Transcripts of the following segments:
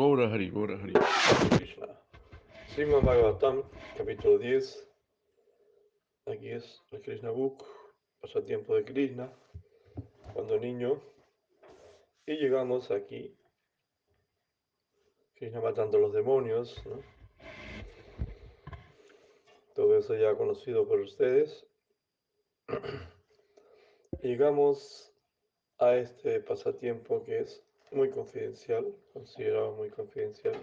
Gora Hari, Gora Hari. Bhagavatam, capítulo 10. Aquí es el Krishna Book, pasatiempo de Krishna, cuando niño. Y llegamos aquí, Krishna matando a los demonios. Todo eso ya conocido por ustedes. Llegamos a este pasatiempo que es muy confidencial, considerado muy confidencial,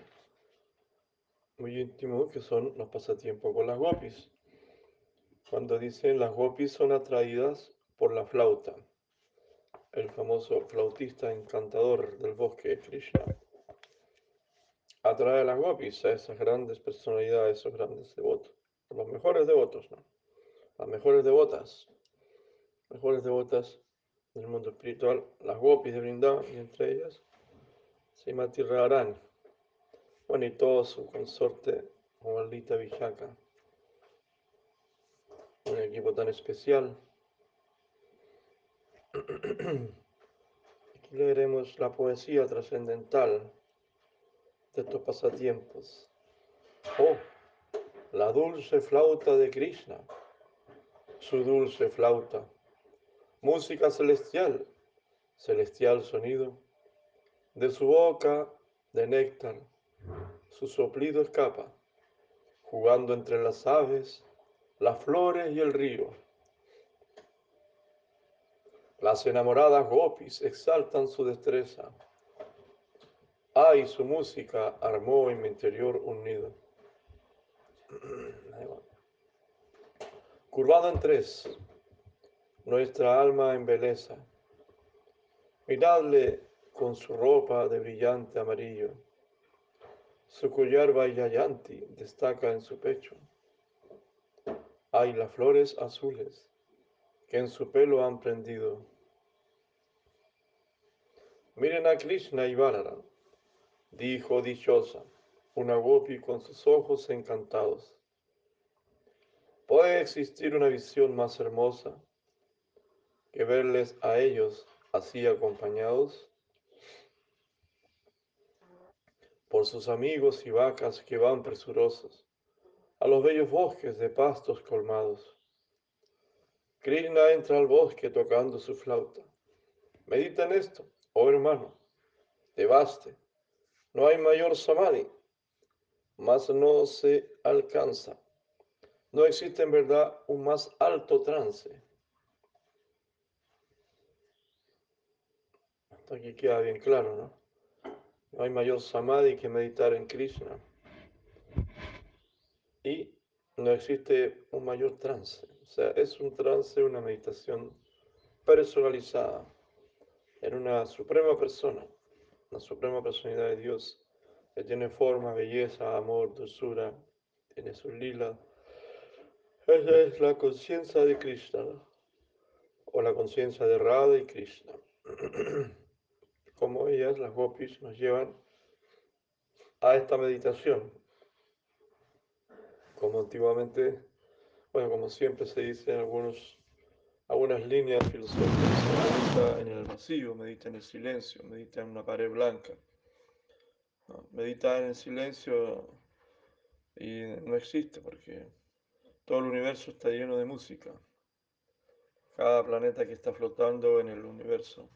muy íntimo, que son los pasatiempos con las gopis. Cuando dicen las gopis son atraídas por la flauta, el famoso flautista encantador del bosque Krishna. Atrae a las gopis, a esas grandes personalidades, esos grandes devotos, los mejores devotos, ¿no? Las mejores devotas, mejores devotas del mundo espiritual, las gopis de Vrindavan, y entre ellas Srimati Radharani. Bueno, y todo su consorte, como Alita Vijaka. Un equipo tan especial. Aquí leeremos la poesía trascendental de estos pasatiempos. Oh, la dulce flauta de Krishna, su dulce flauta música celestial, celestial sonido, de su boca de néctar, su soplido escapa, jugando entre las aves, las flores y el río. Las enamoradas gopis exaltan su destreza. Ay, su música armó en mi interior un nido. Curvado en tres, nuestra alma en. Miradle con su ropa de brillante amarillo. Su collar bailayanti destaca en su pecho. Hay las flores azules que en su pelo han prendido. Miren a Krishna y Balaram, dijo dichosa, una gopi con sus ojos encantados. ¿Puede existir una visión más hermosa que verles a ellos así acompañados por sus amigos y vacas que van presurosos a los bellos bosques de pastos colmados. Krishna entra al bosque tocando su flauta. Medita en esto, oh hermano, te baste. No hay mayor samadhi, mas no se alcanza. No existe en verdad un más alto trance Aquí queda bien claro, ¿no? No hay mayor samadhi que meditar en Krishna. Y no existe un mayor trance. O sea, es un trance, una meditación personalizada en una suprema persona, una suprema personalidad de Dios que tiene forma, belleza, amor, dulzura, tiene su lila. Esa es la conciencia de Krishna, o la conciencia de Radha y Krishna. como ellas, las gopis, nos llevan a esta meditación. Como antiguamente, bueno, como siempre se dice en algunos, algunas líneas filosóficas, medita en el vacío, medita en el silencio, medita en una pared blanca. Medita en el silencio y no existe porque todo el universo está lleno de música. Cada planeta que está flotando en el universo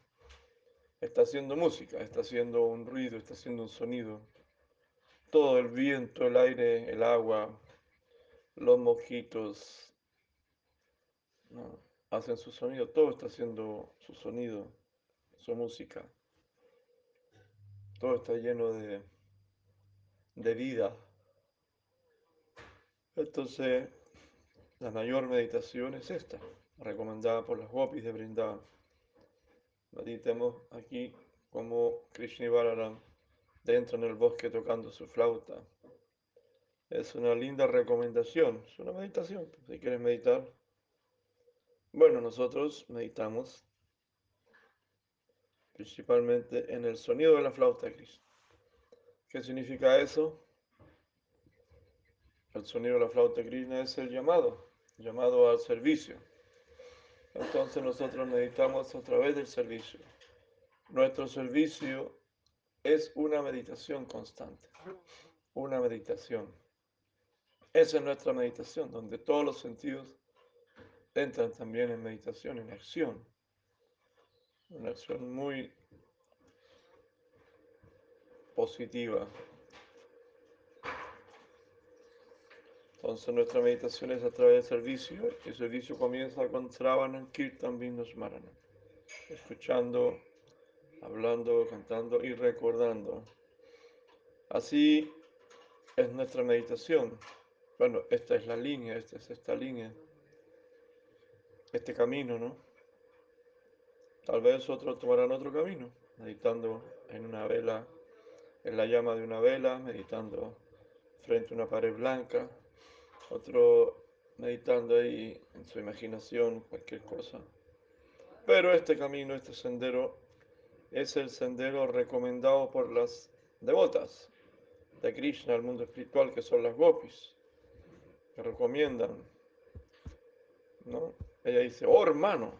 está haciendo música, está haciendo un ruido, está haciendo un sonido. Todo el viento, el aire, el agua, los mojitos hacen su sonido, todo está haciendo su sonido, su música. Todo está lleno de, vida. Entonces, la mayor meditación es esta, recomendada por las gopis de Brindavan. Meditemos aquí como Krishna Balaram dentro en el bosque tocando su flauta. Es una linda recomendación, es una meditación, si quieres meditar. Bueno, nosotros meditamos principalmente en el sonido de la flauta Krishna. ¿Qué significa eso? El sonido de la flauta Krishna es el llamado, llamado al servicio. Entonces nosotros meditamos a través del servicio. Nuestro servicio es una meditación constante, una meditación. Esa es nuestra meditación, donde todos los sentidos entran también en meditación, en acción. Una acción muy positiva. Entonces nuestra meditación es a través del servicio el servicio comienza con Sravanan Kirtan Smarana, escuchando, hablando, cantando y recordando. Así es nuestra meditación. Bueno, esta es la línea, esta es esta línea, este camino, ¿no? Tal vez otros tomarán otro camino, meditando en una vela, en la llama de una vela, meditando frente a una pared blanca, otro meditando ahí en su imaginación, cualquier cosa. Pero este camino, este sendero, es el sendero recomendado por las devotas de Krishna al mundo espiritual, que son las gopis, que recomiendan. ¿no? Ella dice, oh hermano,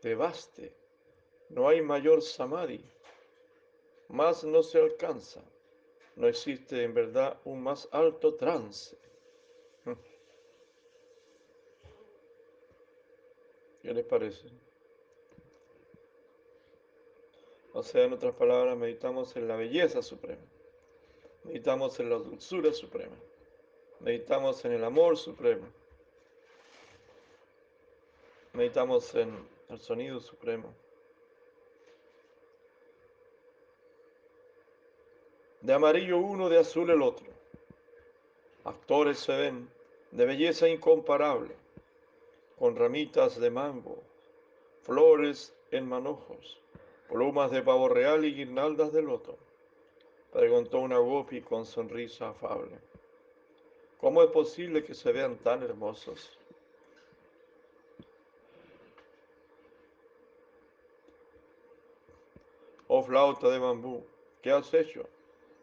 te baste, no hay mayor samadhi, más no se alcanza, no existe en verdad un más alto trance ¿Qué les parece? O sea, en otras palabras, meditamos en la belleza suprema, meditamos en la dulzura suprema, meditamos en el amor supremo, meditamos en el sonido supremo. De amarillo uno, de azul el otro. Actores se ven de belleza incomparable con ramitas de mango, flores en manojos, plumas de pavo real y guirnaldas de loto. Preguntó una gopi con sonrisa afable. ¿Cómo es posible que se vean tan hermosos? Oh flauta de bambú, ¿qué has hecho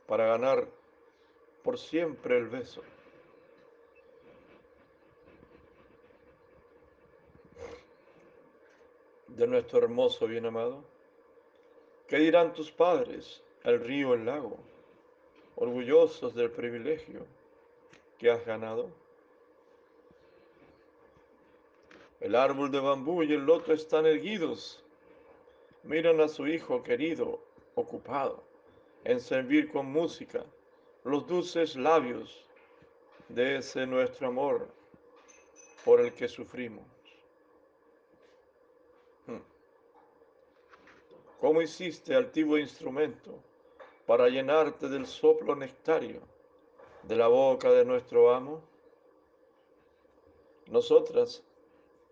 para ganar por siempre el beso? De nuestro hermoso bien amado? ¿Qué dirán tus padres, el río, el lago, orgullosos del privilegio que has ganado? El árbol de bambú y el loto están erguidos. Miran a su hijo querido, ocupado en servir con música los dulces labios de ese nuestro amor por el que sufrimos. ¿Cómo hiciste altivo instrumento para llenarte del soplo nectario de la boca de nuestro amo? Nosotras,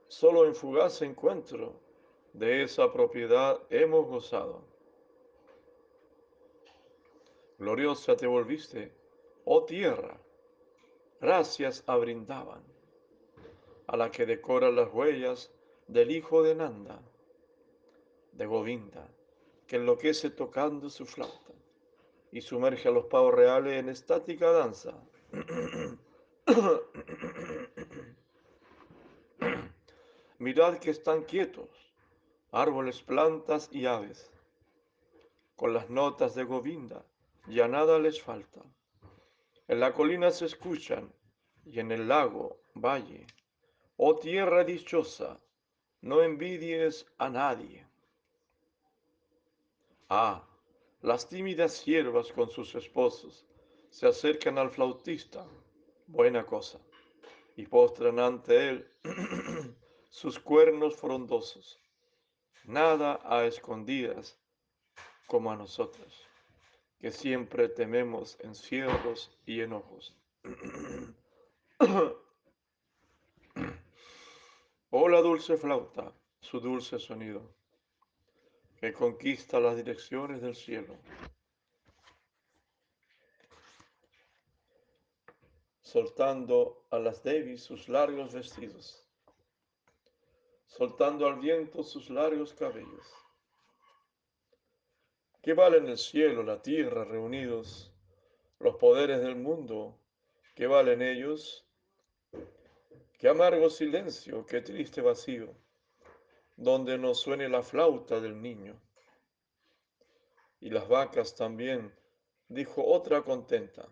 solo en fugaz encuentro de esa propiedad hemos gozado. Gloriosa te volviste, oh tierra, gracias abrindaban a la que decora las huellas del hijo de Nanda, de Govinda que enloquece tocando su flauta y sumerge a los pavos reales en estática danza. Mirad que están quietos, árboles, plantas y aves. Con las notas de Govinda ya nada les falta. En la colina se escuchan y en el lago, valle. Oh tierra dichosa, no envidies a nadie. Ah, las tímidas siervas con sus esposos se acercan al flautista, buena cosa, y postran ante él sus cuernos frondosos. Nada a escondidas como a nosotros, que siempre tememos encierros y enojos. oh la dulce flauta, su dulce sonido que conquista las direcciones del cielo. soltando a las Devis sus largos vestidos, soltando al viento sus largos cabellos. ¿Qué valen el cielo, la tierra reunidos, los poderes del mundo? ¿Qué valen ellos? Qué amargo silencio, qué triste vacío donde no suene la flauta del niño. y las vacas también, dijo otra contenta.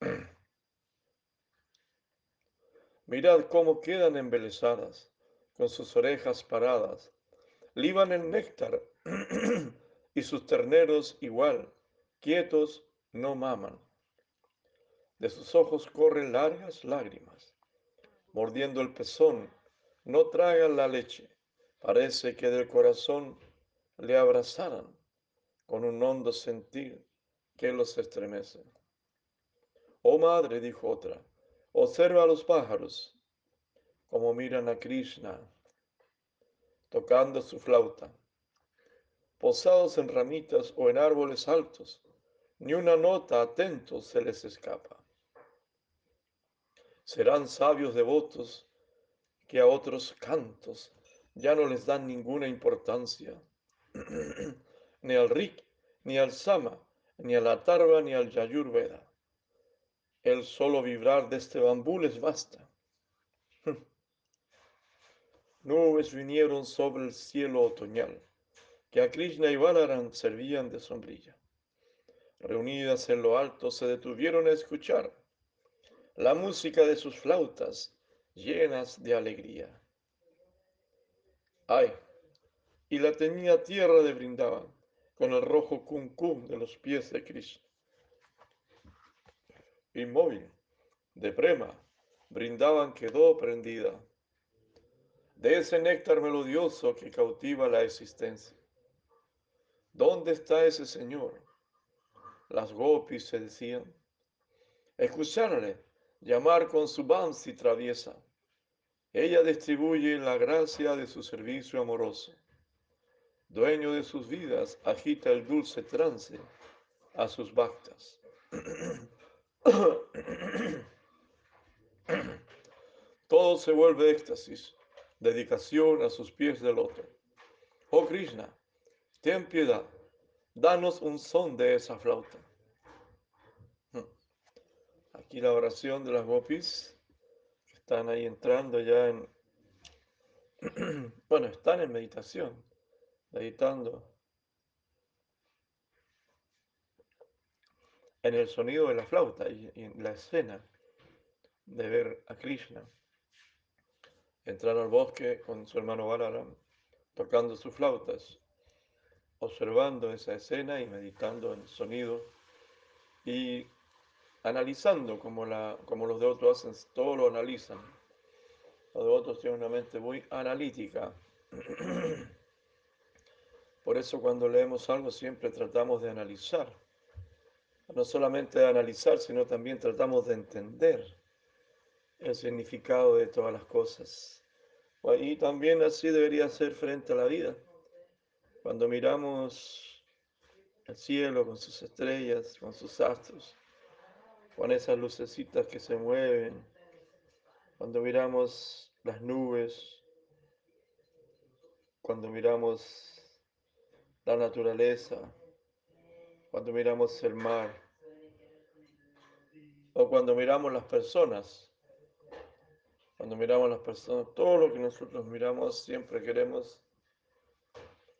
Mirad cómo quedan embelesadas, con sus orejas paradas, liban el néctar y sus terneros igual, quietos no maman. De sus ojos corren largas lágrimas, mordiendo el pezón, no tragan la leche, parece que del corazón le abrazaran con un hondo sentir que los estremece. Oh madre, dijo otra, observa a los pájaros como miran a Krishna tocando su flauta, posados en ramitas o en árboles altos, ni una nota atento se les escapa. Serán sabios devotos que a otros cantos ya no les dan ninguna importancia, ni al Rik, ni al Sama, ni a la Tarva, ni al Yayurveda. El solo vibrar de este bambú les basta. Nubes vinieron sobre el cielo otoñal, que a Krishna y Balaram servían de sombrilla. Reunidas en lo alto se detuvieron a escuchar la música de sus flautas llenas de alegría. Ay, y la tenía tierra de Brindaban con el rojo cum de los pies de Krishna. Inmóvil, de prema, Brindaban quedó prendida de ese néctar melodioso que cautiva la existencia. ¿Dónde está ese Señor? Las gopis se decían. Escucharle llamar con su bansi traviesa. Ella distribuye la gracia de su servicio amoroso. Dueño de sus vidas, agita el dulce trance a sus bhaktas. Todo se vuelve éxtasis dedicación a sus pies del otro. Oh Krishna, ten piedad, danos un son de esa flauta. Hmm. Aquí la oración de las gopis, están ahí entrando ya en, bueno, están en meditación, meditando. En el sonido de la flauta y en la escena de ver a Krishna entrar al bosque con su hermano Balaram, tocando sus flautas, observando esa escena y meditando en el sonido. Y analizando como, la, como los devotos hacen, todo lo analizan. Los devotos tienen una mente muy analítica. Por eso cuando leemos algo siempre tratamos de analizar. No solamente de analizar, sino también tratamos de entender el significado de todas las cosas. Y también así debería ser frente a la vida. Cuando miramos el cielo con sus estrellas, con sus astros, con esas lucecitas que se mueven, cuando miramos las nubes, cuando miramos la naturaleza, cuando miramos el mar, o cuando miramos las personas, cuando miramos las personas, todo lo que nosotros miramos siempre queremos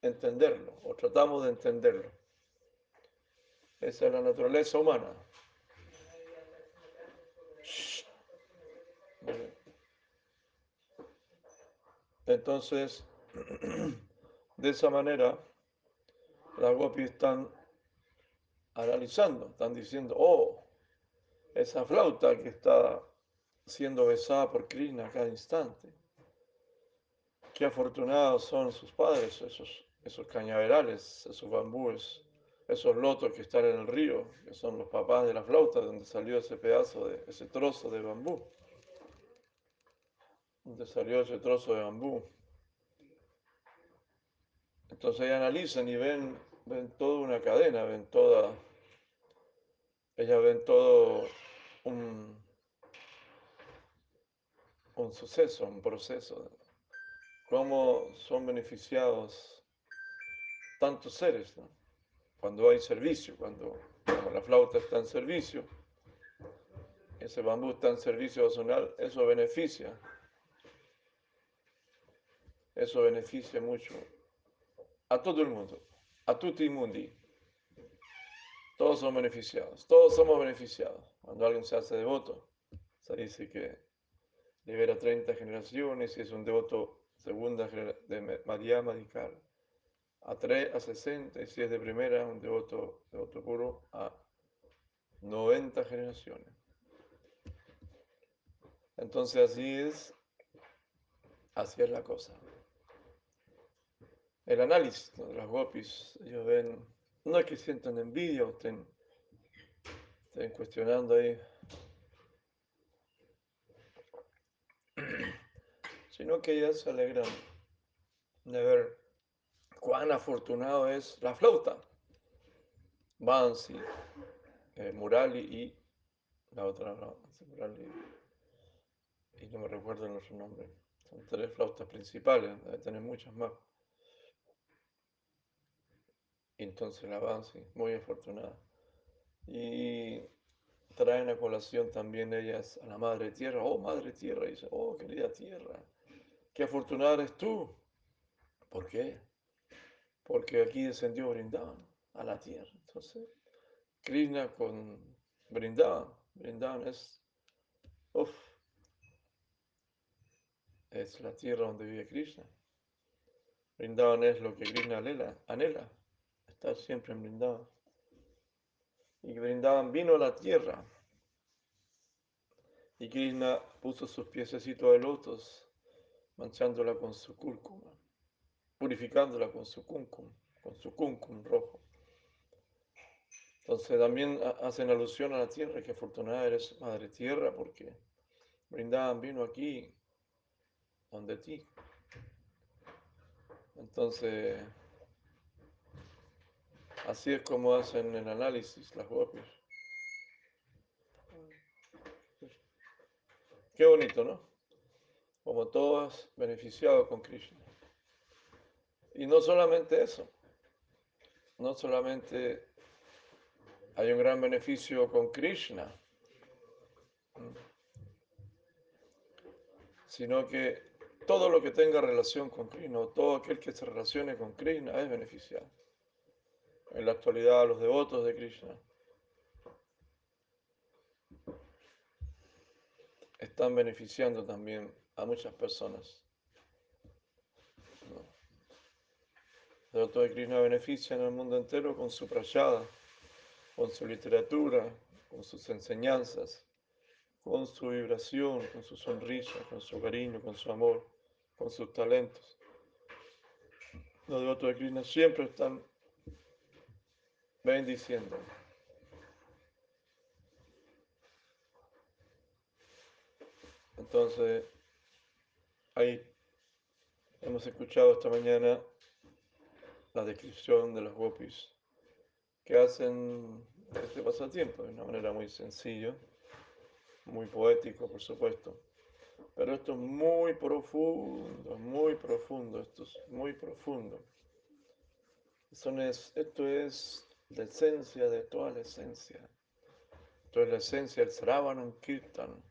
entenderlo o tratamos de entenderlo. Esa es la naturaleza humana. Entonces, de esa manera, las gopis están analizando, están diciendo, oh, esa flauta que está siendo besada por Krishna a cada instante. Qué afortunados son sus padres, esos, cañaverales, esos bambúes, esos lotos que están en el río, que son los papás de la flauta, donde salió ese pedazo, de ese trozo de bambú. Donde salió ese trozo de bambú. Entonces ellos analizan y ven, ven toda una cadena, ven toda, ellas ven todo un, un suceso, un proceso, cómo son beneficiados tantos seres, cuando hay servicio, cuando, la flauta está en servicio, ese bambú está en servicio personal, eso beneficia, eso beneficia mucho a todo el mundo, a tutti mundi. Todos son beneficiados, todos somos beneficiados. Cuando alguien se hace devoto, se dice que libera 30 generaciones y es un devoto segunda de María Madikar. A 3, a 60, y si es de primera, un devoto, devoto puro, a 90 generaciones. Entonces así es, así es la cosa. El análisis de los gopis, ellos ven, no es que sientan envidia o estén, estén cuestionando ahí, sino que ellas se alegran de ver cuán afortunado es la flauta. Bansi, eh, Murali y la otra, Murali y no me recuerdo otro nombre. Son tres flautas principales, debe tener muchas más. Entonces la Bansi, muy afortunada. Y traen a colación también ellas a la Madre Tierra. Oh, Madre Tierra, dice, oh, querida Tierra, qué afortunada eres tú. ¿Por qué? Porque aquí descendió Brindavan a la Tierra. Entonces, Krishna con Brindavan. Brindavan es, uff, es la tierra donde vive Krishna. Brindavan es lo que Krishna anhela, anhela estar siempre en Brindavan. Y Brindavan vino a la tierra. Y Krishna puso sus piececitos de lotos, manchándola con su cúrcuma, purificándola con su cúncum, con su cúncum rojo. Entonces también hacen alusión a la tierra, que afortunada eres madre tierra, porque Brindavan vino aquí donde ti. Entonces, así es como hacen el análisis las gopis. Qué bonito, ¿no? Como todas beneficiados con Krishna. Y no solamente eso, no solamente hay un gran beneficio con Krishna, sino que todo lo que tenga relación con Krishna, todo aquel que se relacione con Krishna es beneficiado. En la actualidad, los devotos de Krishna están beneficiando también a muchas personas. Los devotos de Krishna benefician al mundo entero con su prayada, con su literatura, con sus enseñanzas, con su vibración, con su sonrisa, con su cariño, con su amor con sus talentos. Los devotos de Krishna siempre están bendiciendo. Entonces, ahí hemos escuchado esta mañana la descripción de los gopis que hacen este pasatiempo de una manera muy sencilla, muy poético, por supuesto. Pero esto es muy profundo, muy profundo, esto es muy profundo. esto es la esencia de toda la esencia. Esto es la esencia del Sravanam Kirtan,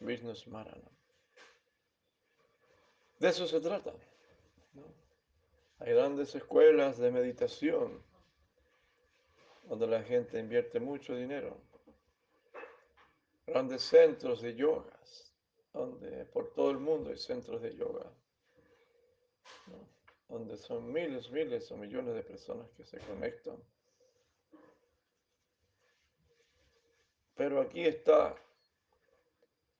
Vishnu Smarana. De eso se trata. Hay grandes escuelas de meditación donde la gente invierte mucho dinero. Grandes centros de yogas donde por todo el mundo hay centros de yoga, donde son miles, miles o millones de personas que se conectan. Pero aquí está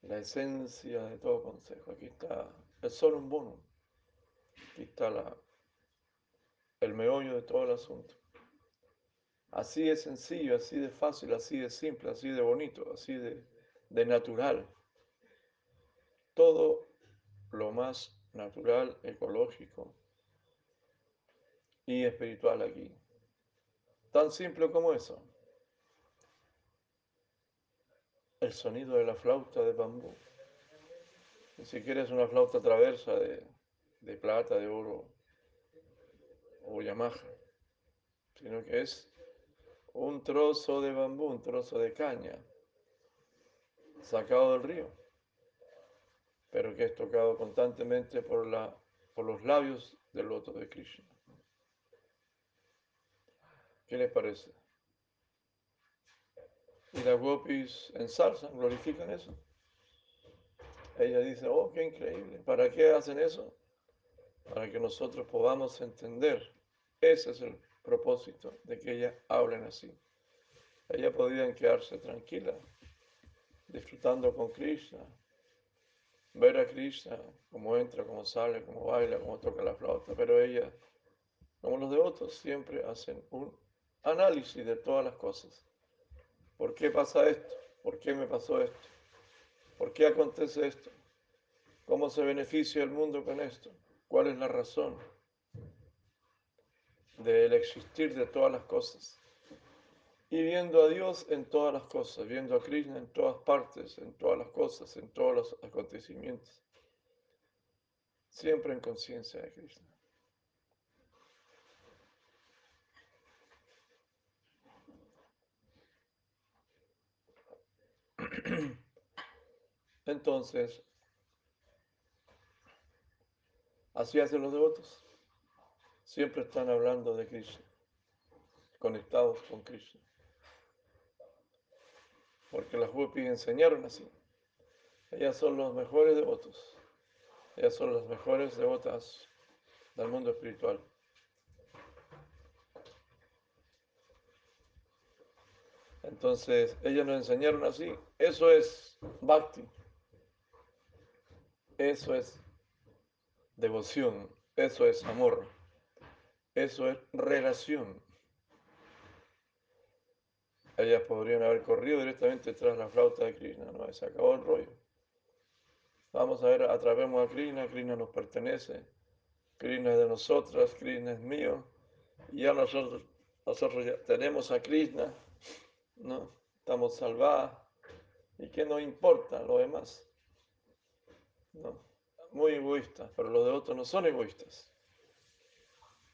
la esencia de todo consejo, aquí está el solo un bono, aquí está el meollo de todo el asunto. Así de sencillo, así de fácil, así de simple, así de bonito, así de, de natural todo lo más natural, ecológico y espiritual aquí. Tan simple como eso. El sonido de la flauta de bambú. Ni siquiera es una flauta traversa de, de plata, de oro o Yamaha, sino que es un trozo de bambú, un trozo de caña sacado del río pero que es tocado constantemente por, la, por los labios del loto de Krishna. ¿Qué les parece? Y las gopis ensalzan, glorifican eso. Ella dice, oh, qué increíble. ¿Para qué hacen eso? Para que nosotros podamos entender. Ese es el propósito de que ellas hablen así. Ellas podían quedarse tranquilas, disfrutando con Krishna, ver a Krishna, cómo entra, cómo sale, cómo baila, cómo toca la flauta, pero ella, como los devotos, siempre hacen un análisis de todas las cosas. ¿Por qué pasa esto? ¿Por qué me pasó esto? ¿Por qué acontece esto? ¿Cómo se beneficia el mundo con esto? ¿Cuál es la razón del existir de todas las cosas? Y viendo a Dios en todas las cosas, viendo a Krishna en todas partes, en todas las cosas, en todos los acontecimientos. Siempre en conciencia de Krishna. Entonces, así hacen los devotos. Siempre están hablando de Krishna, conectados con Krishna. Porque las gopis enseñaron así. Ellas son los mejores devotos. Ellas son las mejores devotas del mundo espiritual. Entonces, ellas nos enseñaron así. Eso es bhakti. Eso es devoción, eso es amor, eso es relación. Ellas podrían haber corrido directamente tras la flauta de Krishna, no, se acabó el rollo. Vamos a ver, atrapemos a Krishna, Krishna nos pertenece, Krishna es de nosotras, Krishna es mío, y ya nosotros, nosotros ya tenemos a Krishna, ¿no? Estamos salvados, y qué nos importa lo demás. No, muy egoístas, pero los devotos no son egoístas.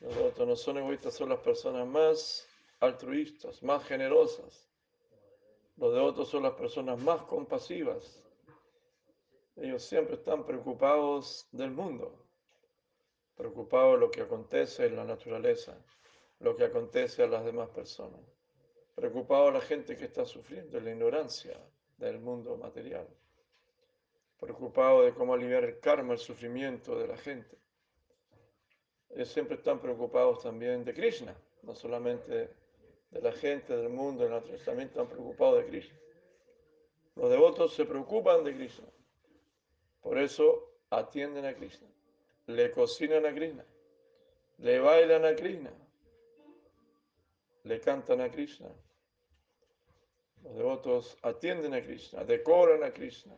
Los devotos no son egoístas, son las personas más altruistas, más generosas. Los devotos son las personas más compasivas. Ellos siempre están preocupados del mundo, preocupados de lo que acontece en la naturaleza, lo que acontece a las demás personas, preocupados de la gente que está sufriendo, la ignorancia del mundo material preocupados de cómo aliviar el karma, el sufrimiento de la gente. Ellos siempre están preocupados también de Krishna, no solamente de la gente, del mundo, del naturaleza, también están preocupados de Krishna. Los devotos se preocupan de Krishna, por eso atienden a Krishna, le cocinan a Krishna, le bailan a Krishna, le cantan a Krishna. Los devotos atienden a Krishna, decoran a Krishna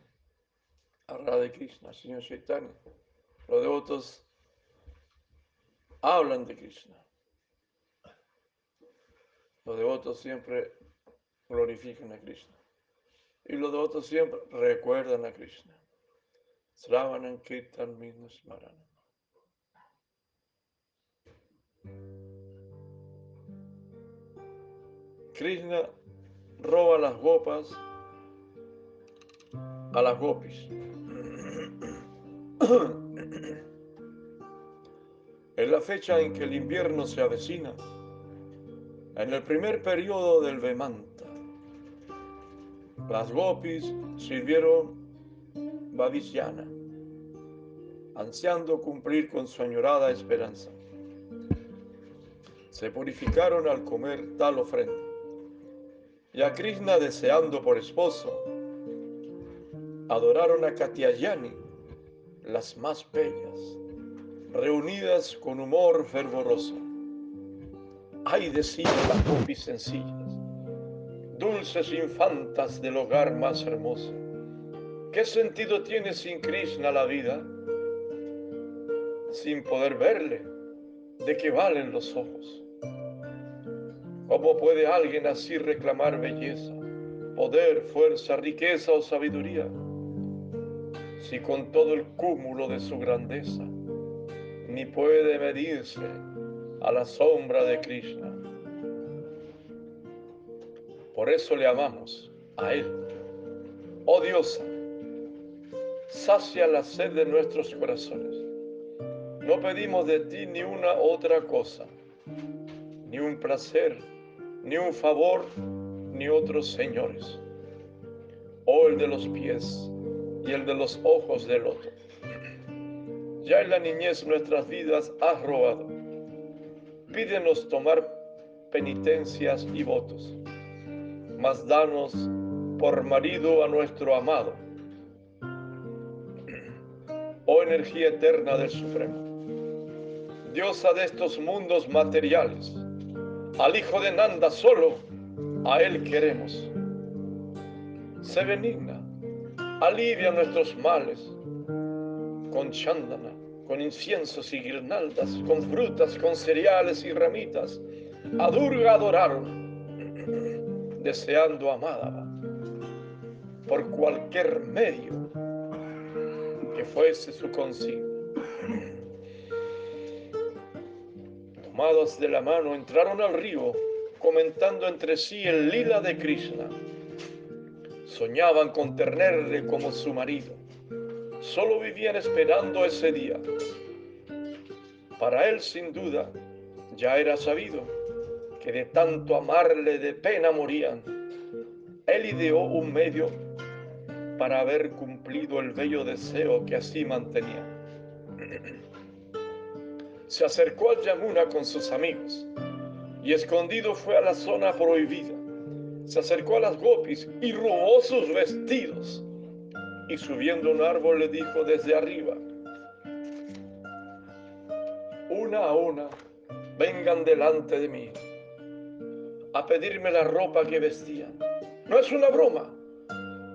a de Krishna, Señor Chaitanya. Los devotos hablan de Krishna. Los devotos siempre glorifican a Krishna. Y los devotos siempre recuerdan a Krishna. Sravanan Kirtan Smarana. Krishna roba las gopas a las gopis. En la fecha en que el invierno se avecina, en el primer periodo del Vemanta, las gopis sirvieron Bhavishyana, ansiando cumplir con su añorada esperanza. Se purificaron al comer tal ofrenda, y a Krishna deseando por esposo, adoraron a Katyayani, las más bellas, reunidas con humor fervoroso. Ay de sí las popis sencillas, dulces infantas del hogar más hermoso. ¿Qué sentido tiene sin Krishna la vida? Sin poder verle, ¿de qué valen los ojos? ¿Cómo puede alguien así reclamar belleza, poder, fuerza, riqueza o sabiduría? Si con todo el cúmulo de su grandeza ni puede medirse a la sombra de Krishna. Por eso le amamos a Él. Oh diosa, sacia la sed de nuestros corazones. No pedimos de ti ni una otra cosa, ni un placer, ni un favor, ni otros señores. O el de los pies y el de los ojos del otro. Ya en la niñez nuestras vidas has robado. Pídenos tomar penitencias y votos, mas danos por marido a nuestro amado. Oh energía eterna del Supremo, diosa de estos mundos materiales, al Hijo de Nanda solo, a Él queremos. Se benigna, alivia nuestros males con chándana, con inciensos y guirnaldas, con frutas, con cereales y ramitas. A Durga adoraron, deseando amada por cualquier medio que fuese su consigna. Tomados de la mano, entraron al río, comentando entre sí el lila de Krishna. Soñaban con tenerle como su marido. Solo vivían esperando ese día. Para él, sin duda, ya era sabido que de tanto amarle de pena morían. Él ideó un medio para haber cumplido el bello deseo que así mantenía se acercó al Yamuna con sus amigos y escondido fue a la zona prohibida. Se acercó a las gopis y robó sus vestidos. Y subiendo un árbol le dijo desde arriba, una a una, vengan delante de mí a pedirme la ropa que vestían. No es una broma.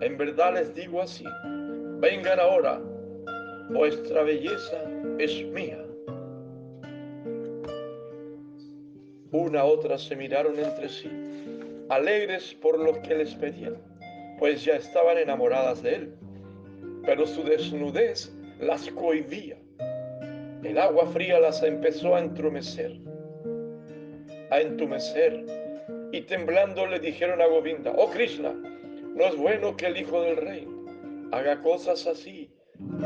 En verdad les digo así, vengan ahora, vuestra belleza es mía. Una a otra se miraron entre sí, alegres por lo que les pedían, pues ya estaban enamoradas de él. Pero su desnudez las cohibía. El agua fría las empezó a entumecer, a entumecer, y temblando le dijeron a Govinda, oh Krishna, no es bueno que el hijo del rey haga cosas así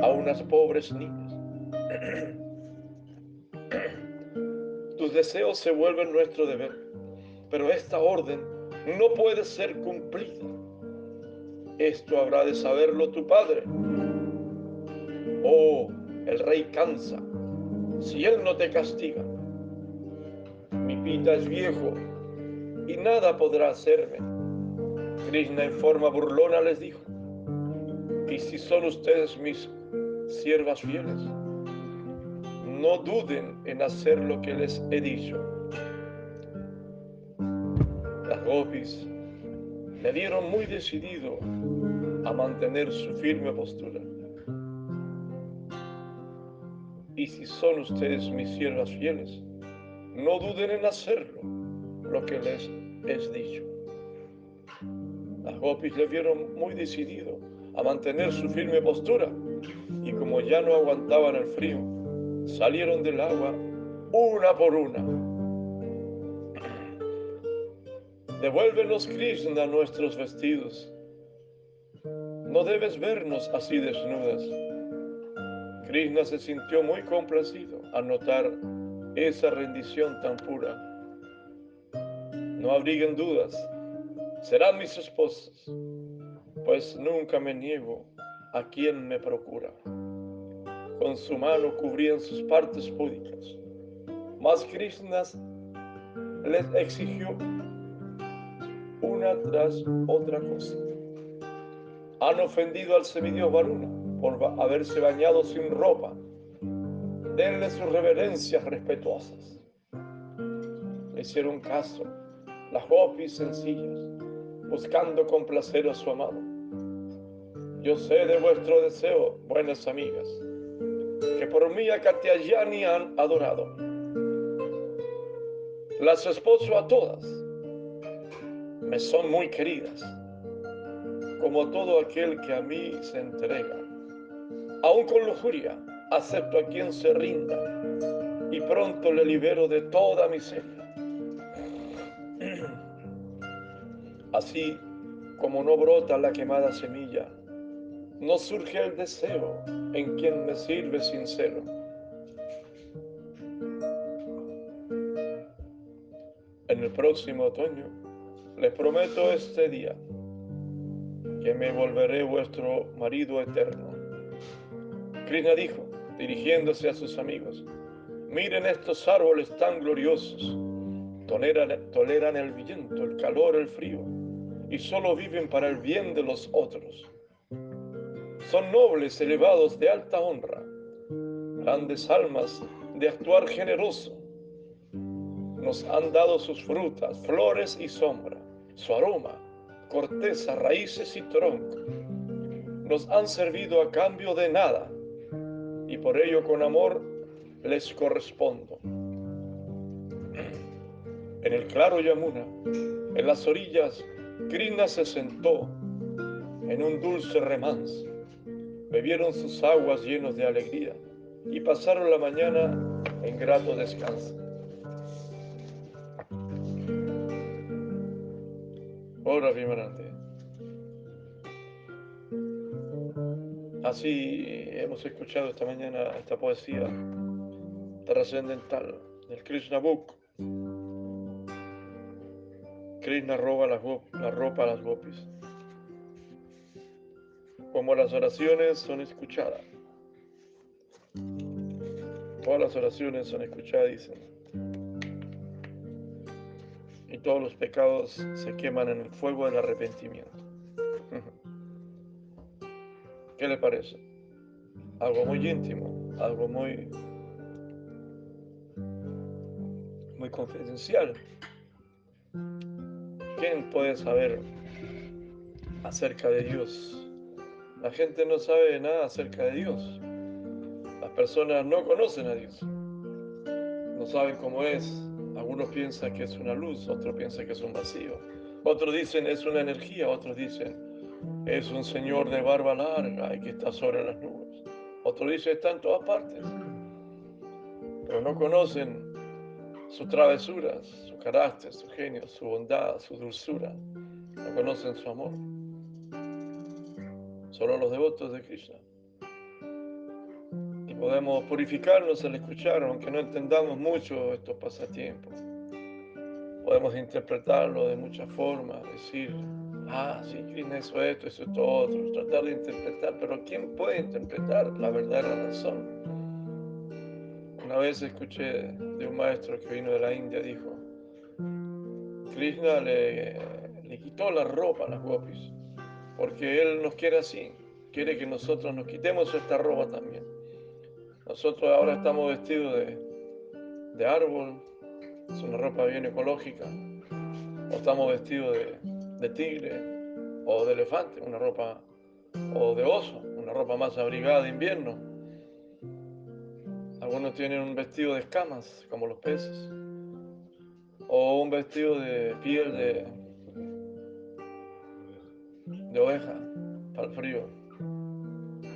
a unas pobres niñas. Tus deseos se vuelven nuestro deber, pero esta orden no puede ser cumplida. Esto habrá de saberlo tu padre. Oh, el rey cansa, si él no te castiga. Mi pita es viejo y nada podrá hacerme. Krishna en forma burlona les dijo, ¿y si son ustedes mis siervas fieles? no duden en hacer lo que les he dicho. Gopis le dieron muy decidido a mantener su firme postura. Y si son ustedes mis siervas fieles, no duden en hacerlo, lo que les he dicho. Las gopis le vieron muy decidido a mantener su firme postura y como ya no aguantaban el frío, salieron del agua una por una. Devuélvenos, Krishna, nuestros vestidos. No debes vernos así desnudas. Krishna se sintió muy complacido al notar esa rendición tan pura. No abriguen dudas, serán mis esposas, pues nunca me niego a quien me procura con su mano cubrían sus partes púdicas. Mas Krishna les exigió una tras otra cosa. Han ofendido al semidios Varuna por haberse bañado sin ropa. Denle sus reverencias respetuosas. Le hicieron caso las gopis sencillas, buscando complacer a su amado. Yo sé de vuestro deseo, buenas amigas que por mí a Katyayani han adorado. Las esposo a todas. Me son muy queridas, como todo aquel que a mí se entrega. Aún con lujuria, acepto a quien se rinda y pronto le libero de toda miseria. Así como no brota la quemada semilla, no surge el deseo en quien me sirve sincero. En el próximo otoño, les prometo este día que me volveré vuestro marido eterno. Krishna dijo, dirigiéndose a sus amigos, miren estos árboles tan gloriosos, toleran, toleran el viento, el calor, el frío, y solo viven para el bien de los otros. Son nobles, elevados, de alta honra, grandes almas de actuar generoso. Nos han dado sus frutas, flores y sombra, su aroma, corteza, raíces y tronco. Nos han servido a cambio de nada y por ello con amor les correspondo. En el claro Yamuna, en las orillas, Krishna se sentó en un dulce remanso bebieron sus aguas llenos de alegría y pasaron la mañana en grato descanso. Ora Vimarante. Así hemos escuchado esta mañana esta poesía trascendental del Krishna Book. Krishna roba la, la ropa a las gopis como las oraciones son escuchadas. Todas las oraciones son escuchadas, dicen. Todos los pecados se queman en el fuego del arrepentimiento. ¿Qué le parece? Algo muy íntimo, algo muy, muy confidencial. ¿Quién puede saber acerca de Dios? La gente no sabe nada acerca de Dios. Las personas no conocen a Dios. No saben cómo es. Algunos piensan que es una luz, otros piensan que es un vacío. Otros dicen es una energía, otros dicen es un señor de barba larga y que está sobre las nubes. Otros dicen está en todas partes. Pero no conocen sus travesuras, su carácter, su genio, su bondad, su dulzura. No conocen su amor solo los devotos de Krishna. Podemos purificarnos al escuchar, aunque no entendamos mucho estos pasatiempos. Podemos interpretarlo de muchas formas, decir, ah, sí, Krishna eso esto, eso esto otro, tratar de interpretar, pero ¿quién puede interpretar la verdadera razón? Una vez escuché de un maestro que vino de la India, dijo, Krishna le, le quitó la ropa a las gopis porque Él nos quiere así, quiere que nosotros nos quitemos esta ropa también. Nosotros ahora estamos vestidos de, árbol, es una ropa bien ecológica, o estamos vestidos de, de tigre o de elefante, una ropa, o de oso, una ropa más abrigada de invierno. Algunos tienen un vestido de escamas, como los peces, o un vestido de piel de, de oveja para el frío.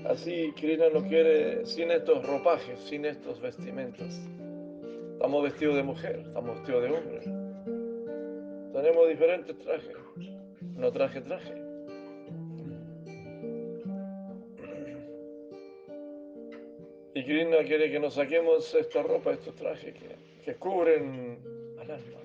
Así Krishna no quiere sin estos ropajes, sin estos vestimentas. Estamos vestidos de mujer, estamos vestidos de hombre. Tenemos diferentes trajes, no traje, traje. Y Krishna quiere que nos saquemos esta ropa, estos trajes que, que cubren al alma.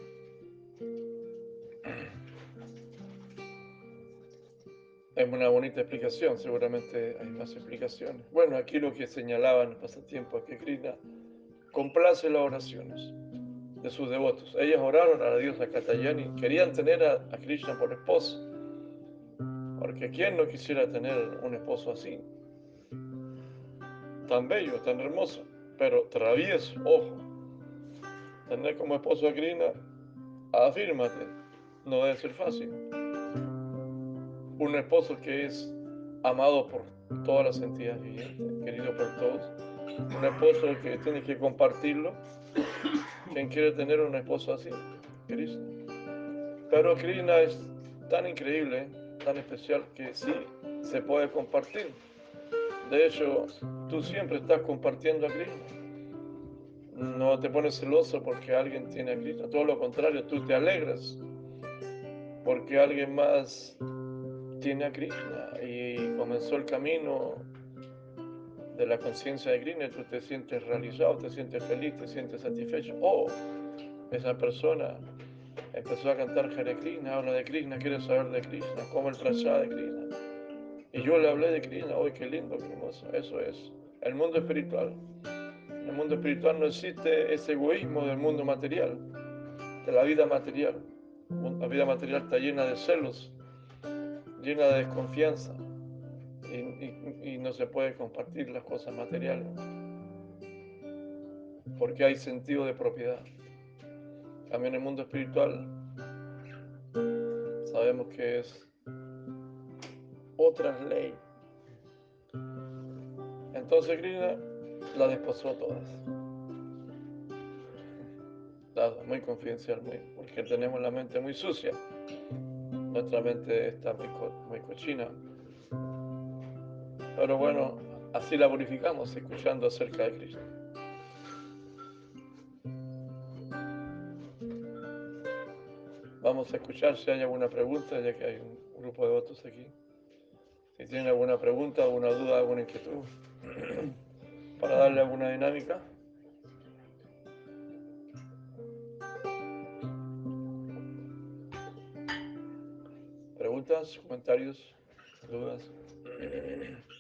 Es una bonita explicación, seguramente hay más explicaciones. Bueno, aquí lo que señalaban en el pasatiempo es que Krishna complace las oraciones de sus devotos. Ellas oraron a la diosa Katayani, querían tener a, Krishna por esposo, porque ¿quién no quisiera tener un esposo así? Tan bello, tan hermoso, pero travieso, ojo. Tener como esposo a Krishna, afírmate, no debe ser fácil un esposo que es amado por todas las entidades vivientes, querido por todos, un esposo que tiene que compartirlo. ¿Quién quiere tener un esposo así? Krishna. Pero Krishna es tan increíble, tan especial, que sí se puede compartir. De hecho, tú siempre estás compartiendo a Krishna. No te pones celoso porque alguien tiene a Krishna. Todo lo contrario, tú te alegras porque alguien más tiene a Krishna y comenzó el camino de la conciencia de Krishna, tú te sientes realizado, te sientes feliz, te sientes satisfecho. Oh, esa persona empezó a cantar Hare Krishna, habla de Krishna, quiere saber de Krishna, como el prasad de Krishna. Y yo le hablé de Krishna, hoy qué lindo, qué hermoso, eso es el mundo espiritual. En el mundo espiritual no existe ese egoísmo del mundo material, de la vida material. La vida material está llena de celos, llena de desconfianza y, no se puede compartir las cosas materiales porque hay sentido de propiedad. También en el mundo espiritual sabemos que es otra ley. Entonces Krishna la desposó todas. Muy confidencial, muy, porque tenemos la mente muy sucia. Nuestra mente está muy, cochina. Pero bueno, así la purificamos escuchando acerca de Krishna. Vamos a escuchar si hay alguna pregunta, ya que hay un grupo de votos aquí. Si tienen alguna pregunta, alguna duda, alguna inquietud, para darle alguna dinámica. Comentarios, dudas.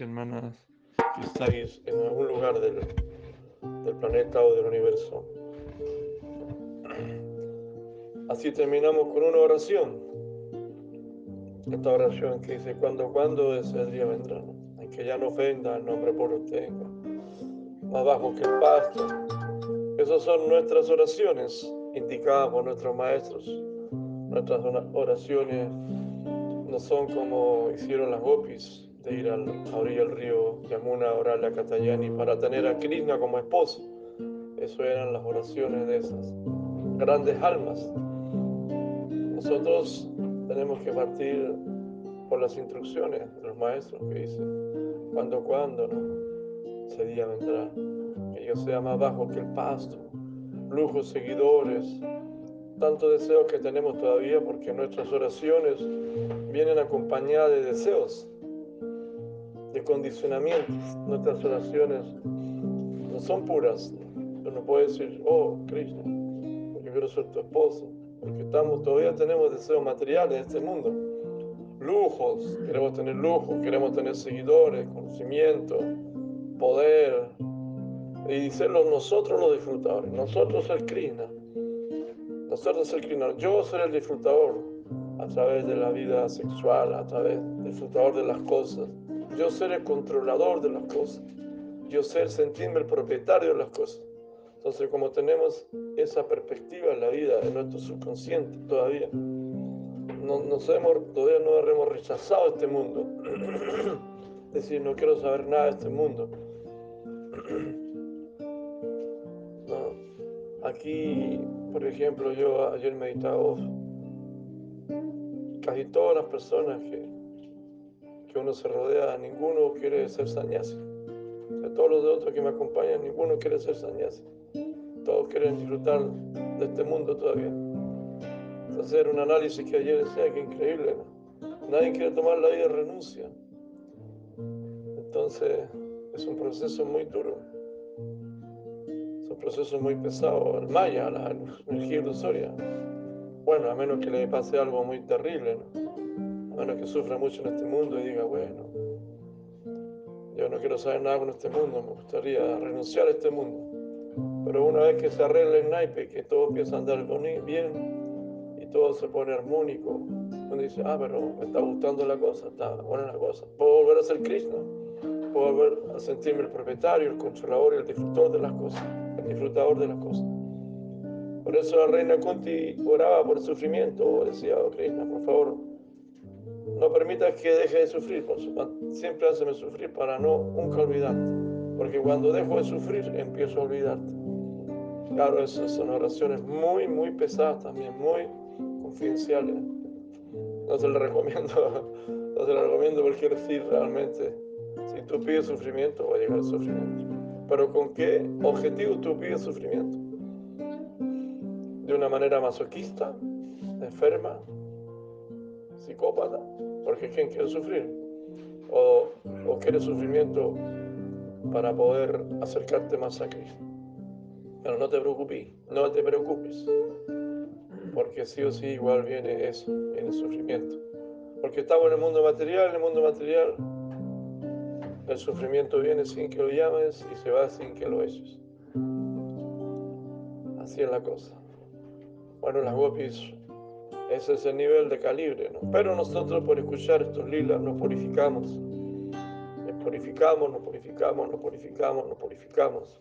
hermanas que estáis en algún lugar del, del planeta o del universo. Así terminamos con una oración. Esta oración que dice, cuando, cuando ese día vendrá, en que ya no ofenda el nombre por usted, más bajo que el pasto. Esas son nuestras oraciones indicadas por nuestros maestros. Nuestras oraciones no son como hicieron las gopis de ir a la orilla río Yamuna a orarle a Katayani para tener a Krishna como esposo. Eso eran las oraciones de esas grandes almas. Nosotros tenemos que partir por las instrucciones de los maestros que dicen, cuando, cuando, ¿no? Ese día vendrá, que yo sea más bajo que el pasto, lujos, seguidores, tanto deseos que tenemos todavía porque nuestras oraciones vienen acompañadas de deseos, de condicionamientos. Nuestras oraciones no son puras. Tú no puedes decir, oh, Krishna, yo quiero ser tu esposo, porque estamos, todavía tenemos deseos materiales en este mundo. Lujos, queremos tener lujos, queremos tener seguidores, conocimiento, poder, y serlo nosotros los disfrutadores, nosotros el Krishna nosotros el yo soy el disfrutador a través de la vida sexual, a través del disfrutador de las cosas. Yo soy el controlador de las cosas. Yo el sentirme el propietario de las cosas. Entonces, como tenemos esa perspectiva en la vida, en nuestro subconsciente todavía, no, nos hemos, todavía no hemos rechazado este mundo. es decir, no quiero saber nada de este mundo. Aquí por ejemplo, yo ayer meditaba, casi todas las personas que, que uno se rodea, ninguno quiere ser sañasi. De todos los de otros que me acompañan, ninguno quiere ser sañasi. Todos quieren disfrutar de este mundo todavía. Hacer un análisis que ayer decía que increíble, Nadie quiere tomar la vida de renuncia. Entonces, es un proceso muy duro proceso muy pesado, el maya, la energía ilusoria. Bueno, a menos que le pase algo muy terrible, menos que sufra mucho en este mundo y diga, bueno, yo no quiero saber nada con este mundo, me gustaría renunciar a este mundo. Pero una vez que se arregla el naipe, que todo empieza a andar bien y todo se pone armónico, uno dice, ah, pero me está gustando la cosa, está buena la cosa, puedo volver a ser Krishna, puedo volver a sentirme el propietario, el controlador y el disfrutor de las cosas disfrutador de las cosas. Por eso la reina Kunti oraba por el sufrimiento, decía, oh Krishna, por favor, no permitas que deje de sufrir, siempre hazme sufrir para no nunca olvidarte, porque cuando dejo de sufrir empiezo a olvidarte. Claro, esas son oraciones muy, muy pesadas también, muy confidenciales. No se las recomiendo, no se las recomiendo porque sí, realmente, si tú pides sufrimiento, va a llegar el sufrimiento. Pero ¿con qué objetivo tú pides sufrimiento? ¿De una manera masoquista, enferma, psicópata? Porque ¿quién quiere sufrir? ¿O, quiere sufrimiento para poder acercarte más a Cristo? Pero no te preocupes, no te preocupes, porque sí o sí igual viene eso, viene el sufrimiento. Porque estamos en el mundo material, en el mundo material el sufrimiento viene sin que lo llames y se va sin que lo eches. Así es la cosa. Bueno, las gopis, ese es el nivel de calibre. Pero nosotros por escuchar estos lilas nos purificamos. Nos purificamos, nos purificamos, nos purificamos, nos purificamos.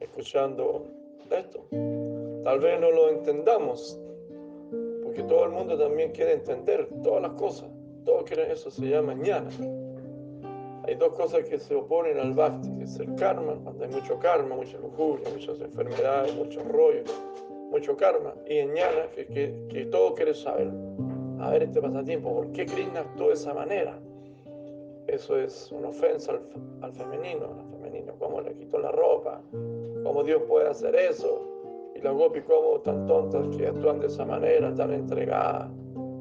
Escuchando esto. Tal vez no lo entendamos, porque todo el mundo también quiere entender todas las cosas. Todos quieren eso, se llama mañana. Hay dos cosas que se oponen al bhakti, es el karma, cuando hay mucho karma, mucha lujuria, muchas enfermedades, muchos rollos, mucho karma, y en que, que, todo quiere saber. A ver este pasatiempo, ¿por qué Krishna actuó de esa manera? Eso es una ofensa al, femenino, al femenino, cómo le quitó la ropa, cómo Dios puede hacer eso, y las gopis como tan tontas que actúan de esa manera, tan entregadas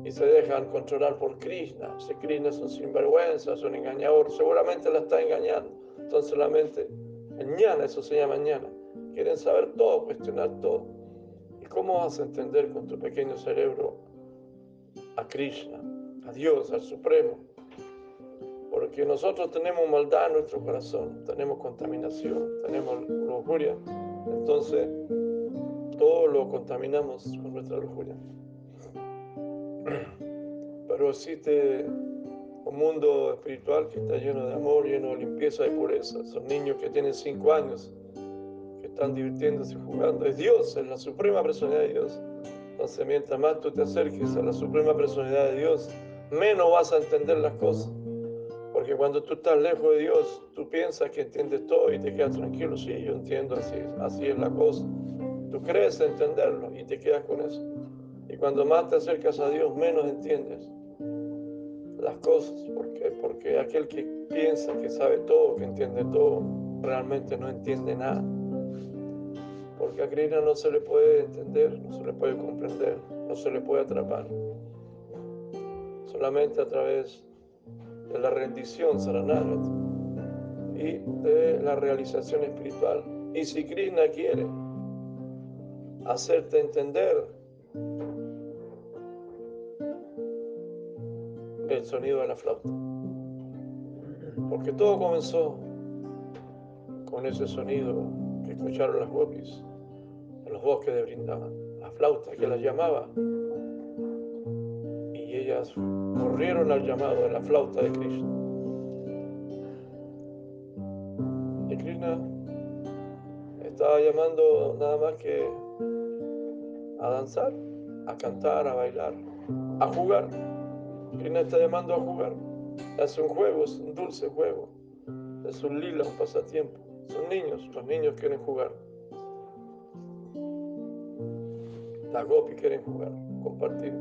y se dejan controlar por Krishna. Si Krishna es un sinvergüenza, es un engañador, seguramente la está engañando. Entonces la mente, mañana, eso se llama mañana. Quieren saber todo, cuestionar todo. ¿Y cómo vas a entender con tu pequeño cerebro a Krishna, a Dios, al Supremo? Porque nosotros tenemos maldad en nuestro corazón, tenemos contaminación, tenemos lujuria. Entonces, todo lo contaminamos con nuestra lujuria. Pero existe un mundo espiritual que está lleno de amor, lleno de limpieza y pureza. Son niños que tienen cinco años, están divirtiéndose jugando. Es Dios, es la suprema personalidad de Dios. Entonces, mientras más tú te acerques a la suprema personalidad de Dios, menos vas a entender las cosas. Porque cuando tú estás lejos de Dios, tú piensas que entiendes todo y te quedas tranquilo. Sí, yo entiendo, así, así es la cosa. Tú crees entenderlo y te quedas con eso. Y cuando más te acercas a Dios, menos entiendes las cosas. ¿Por qué? Porque aquel que piensa que sabe todo, que entiende todo, realmente no entiende nada. Porque a Krishna no se le puede entender, no se le puede comprender, no se le puede atrapar. Solamente a través de la rendición Saranagat y de la realización espiritual. Y si Krishna quiere hacerte entender el sonido de la flauta. Porque todo comenzó con ese sonido que escucharon las gopis los bosques de Brindavan, la flauta que las llamaba. Y ellas corrieron al llamado de la flauta de Krishna. Y Krishna estaba llamando nada más que a danzar, a cantar, a bailar, a jugar. Krishna está llamando a jugar. Es un juego, es un dulce juego. Es un lila, un pasatiempo. Son niños, los niños quieren jugar. Las gopis quieren jugar, compartir.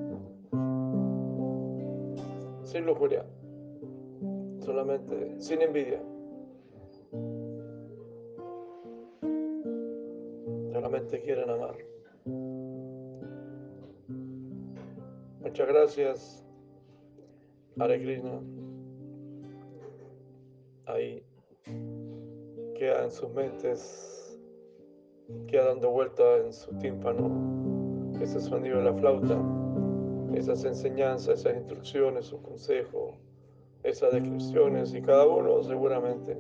Sin lujuria. Solamente, sin envidia. Solamente quieren amar. Muchas gracias, Hare Krishna. Ahí queda en sus mentes, queda dando vuelta en su tímpano ese sonido de la flauta, esas enseñanzas, esas instrucciones, sus consejos, esas descripciones y cada uno seguramente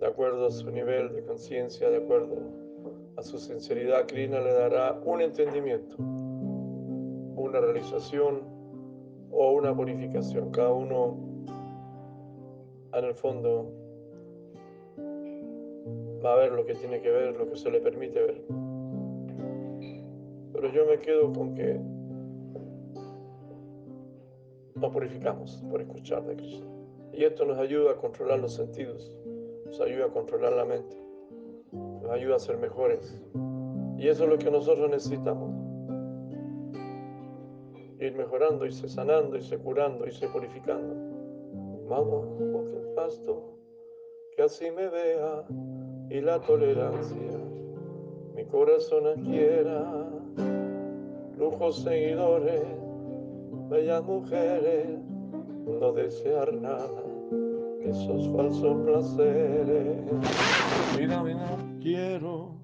de acuerdo a su nivel de conciencia, de acuerdo a su sinceridad, Krishna le dará un entendimiento una realización o una purificación. Cada uno en el fondo va a ver lo que tiene que ver, lo que se le permite ver. Pero yo me quedo con que nos purificamos por escuchar de Cristo. Y esto nos ayuda a controlar los sentidos, nos ayuda a controlar la mente, nos ayuda a ser mejores. Y eso es lo que nosotros necesitamos ir mejorando, irse sanando, irse curando, irse purificando. Mamá, que el pasto, que así me vea y la tolerancia, mi corazón adquiera, lujos seguidores, bellas mujeres, no desear nada, esos falsos placeres. Mira, mira, quiero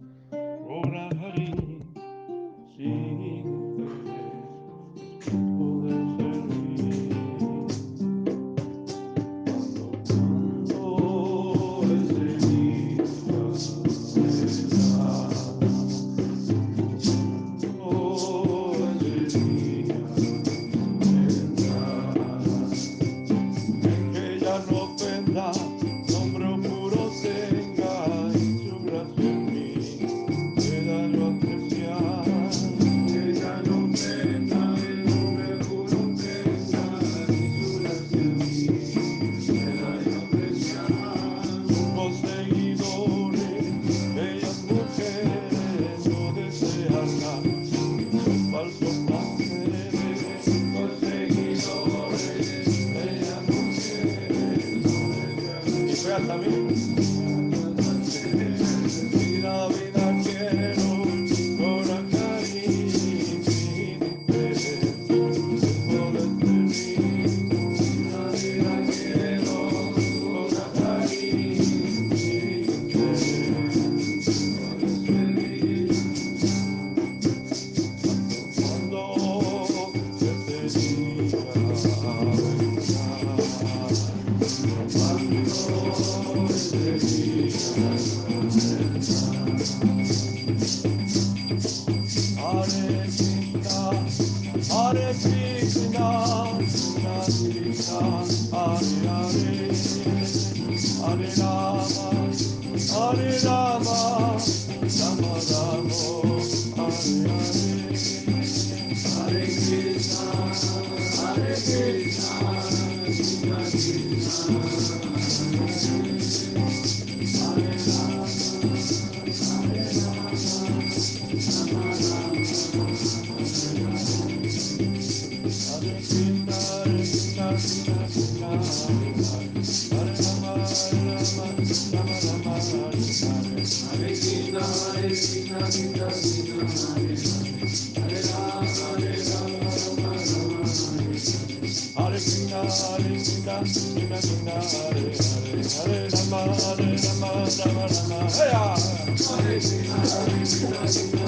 Hare Krishna, Hare Krishna, Krishna Krishna, Hare Hare, Hare Rama, Hare Rama, Rama Rama, Hare Hare Krishna, Hare Krishna, Krishna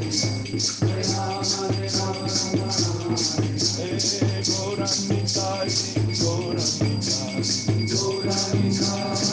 Krishna, Hare Rama, Hare Rama, Rama Rama, Hare Hare, Gauranga Sai, Gauranga Sai, Gauranga Sai.